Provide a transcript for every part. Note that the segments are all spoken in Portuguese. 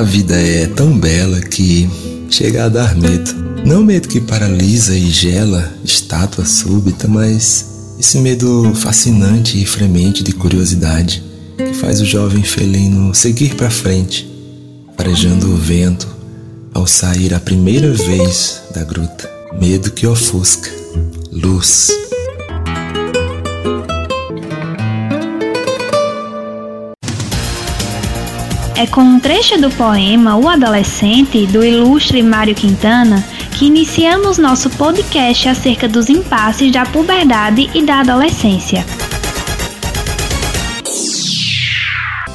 A vida é tão bela que chega a dar medo. Não medo que paralisa e gela, estátua súbita, mas esse medo fascinante e fremente de curiosidade que faz o jovem felino seguir para frente, farejando o vento ao sair a primeira vez da gruta. Medo que ofusca, luz. É com um trecho do poema O Adolescente, do ilustre Mário Quintana, que iniciamos nosso podcast acerca dos impasses da puberdade e da adolescência.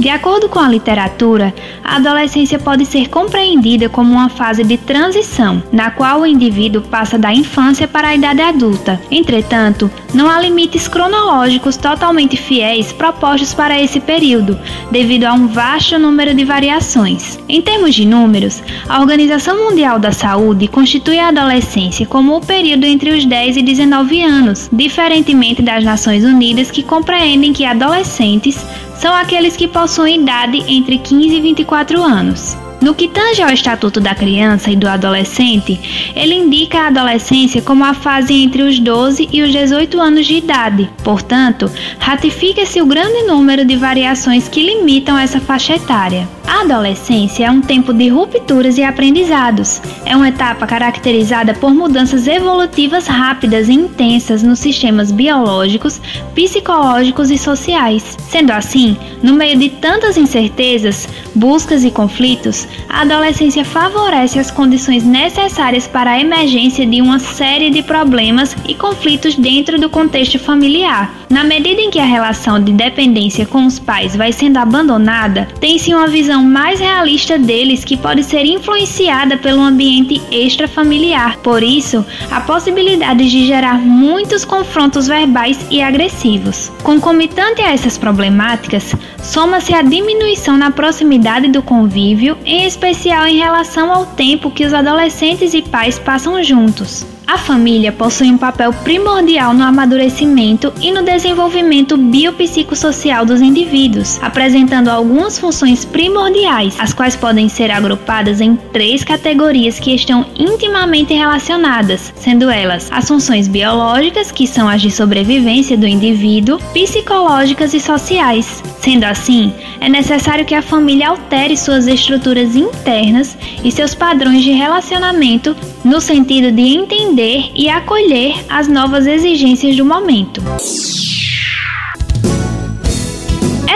De acordo com a literatura, a adolescência pode ser compreendida como uma fase de transição, na qual o indivíduo passa da infância para a idade adulta. Entretanto, não há limites cronológicos totalmente fiéis propostos para esse período, devido a um vasto número de variações. Em termos de números, a Organização Mundial da Saúde constitui a adolescência como o período entre os 10 e 19 anos, diferentemente das Nações Unidas que compreendem que adolescentes são aqueles que possuem idade entre 15 e 24 anos. No que tange ao Estatuto da Criança e do Adolescente, ele indica a adolescência como a fase entre os 12 e os 18 anos de idade. Portanto, ratifica-se o grande número de variações que limitam essa faixa etária. A adolescência é um tempo de rupturas e aprendizados. É uma etapa caracterizada por mudanças evolutivas rápidas e intensas nos sistemas biológicos, psicológicos e sociais. Sendo assim, no meio de tantas incertezas, buscas e conflitos, a adolescência favorece as condições necessárias para a emergência de uma série de problemas e conflitos dentro do contexto familiar. Na medida em que a relação de dependência com os pais vai sendo abandonada, tem-se uma visão mais realista deles que pode ser influenciada pelo ambiente extrafamiliar. Por isso, há possibilidade de gerar muitos confrontos verbais e agressivos. Concomitante a essas problemáticas, soma-se a diminuição na proximidade do convívio, em especial em relação ao tempo que os adolescentes e pais passam juntos. A família possui um papel primordial no amadurecimento e no desenvolvimento biopsicossocial dos indivíduos, apresentando algumas funções primordiais, as quais podem ser agrupadas em três categorias que estão intimamente relacionadas, sendo elas as funções biológicas, que são as de sobrevivência do indivíduo, psicológicas e sociais. Sendo assim, é necessário que a família altere suas estruturas internas e seus padrões de relacionamento no sentido de entender e acolher as novas exigências do momento.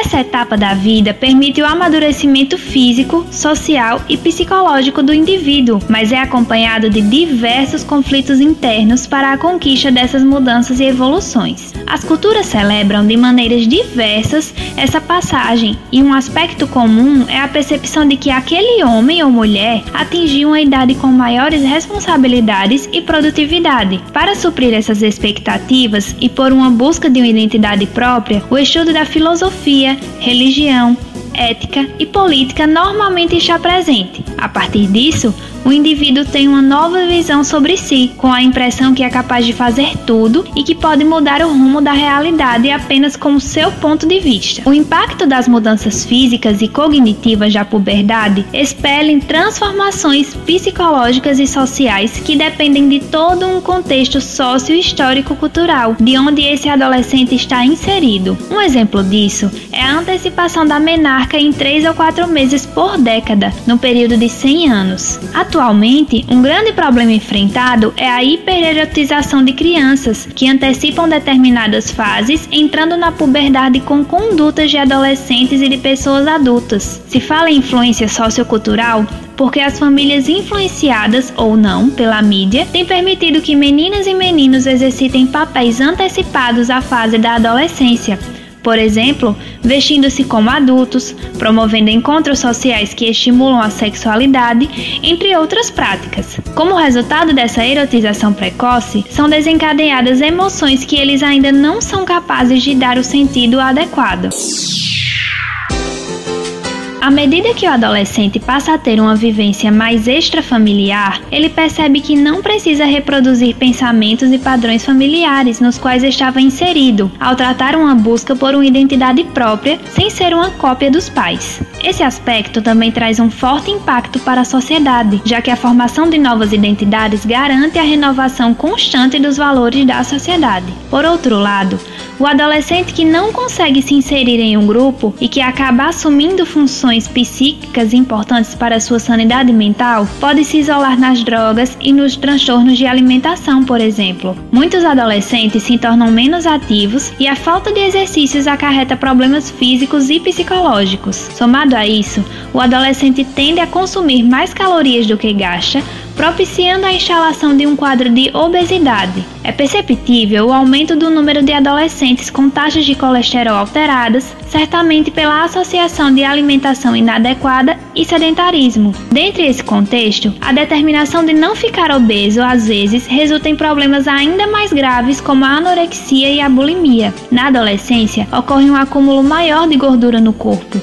Essa etapa da vida permite o amadurecimento físico, social e psicológico do indivíduo, mas é acompanhado de diversos conflitos internos para a conquista dessas mudanças e evoluções. As culturas celebram de maneiras diversas essa passagem, e um aspecto comum é a percepção de que aquele homem ou mulher atingiu uma idade com maiores responsabilidades e produtividade. Para suprir essas expectativas e por uma busca de uma identidade própria, o estudo da filosofia, religião, ética e política normalmente está presente. A partir disso, o indivíduo tem uma nova visão sobre si, com a impressão que é capaz de fazer tudo e que pode mudar o rumo da realidade apenas com o seu ponto de vista. O impacto das mudanças físicas e cognitivas da puberdade expelem transformações psicológicas e sociais que dependem de todo um contexto socio-histórico-cultural de onde esse adolescente está inserido. Um exemplo disso é a antecipação da menarca em 3 ou 4 meses por década, no período de 100 anos. Atualmente, um grande problema enfrentado é a hipererotização de crianças, que antecipam determinadas fases, entrando na puberdade com condutas de adolescentes e de pessoas adultas. Se fala em influência sociocultural, porque as famílias influenciadas ou não pela mídia têm permitido que meninas e meninos exercitem papéis antecipados à fase da adolescência por exemplo, vestindo-se como adultos, promovendo encontros sociais que estimulam a sexualidade, entre outras práticas. Como resultado dessa erotização precoce, são desencadeadas emoções que eles ainda não são capazes de dar o sentido adequado. À medida que o adolescente passa a ter uma vivência mais extrafamiliar, ele percebe que não precisa reproduzir pensamentos e padrões familiares nos quais estava inserido, ao tratar uma busca por uma identidade própria sem ser uma cópia dos pais. Esse aspecto também traz um forte impacto para a sociedade, já que a formação de novas identidades garante a renovação constante dos valores da sociedade. Por outro lado, o adolescente que não consegue se inserir em um grupo e que acaba assumindo funções psíquicas importantes para a sua sanidade mental pode se isolar nas drogas e nos transtornos de alimentação, por exemplo. Muitos adolescentes se tornam menos ativos e a falta de exercícios acarreta problemas físicos e psicológicos. Somado a isso, o adolescente tende a consumir mais calorias do que gasta, propiciando a instalação de um quadro de obesidade. É perceptível o aumento do número de adolescentes com taxas de colesterol alteradas, certamente pela associação de alimentação inadequada e sedentarismo. Dentre esse contexto, a determinação de não ficar obeso às vezes resulta em problemas ainda mais graves como a anorexia e a bulimia. Na adolescência, ocorre um acúmulo maior de gordura no corpo.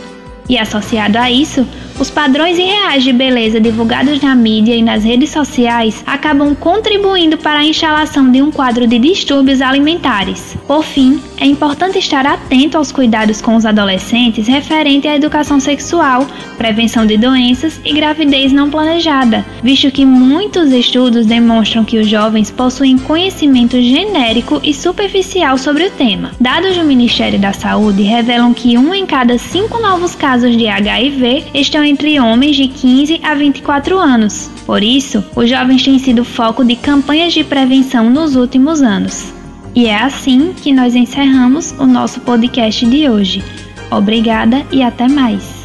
E associado a isso, os padrões irreais de beleza divulgados na mídia e nas redes sociais acabam contribuindo para a instalação de um quadro de distúrbios alimentares. Por fim, é importante estar atento aos cuidados com os adolescentes referente à educação sexual, prevenção de doenças e gravidez não planejada, visto que muitos estudos demonstram que os jovens possuem conhecimento genérico e superficial sobre o tema. Dados do Ministério da Saúde revelam que um em cada cinco novos casos de HIV estão entre homens de 15 a 24 anos. Por isso, os jovens têm sido foco de campanhas de prevenção nos últimos anos. E é assim que nós encerramos o nosso podcast de hoje. Obrigada e até mais.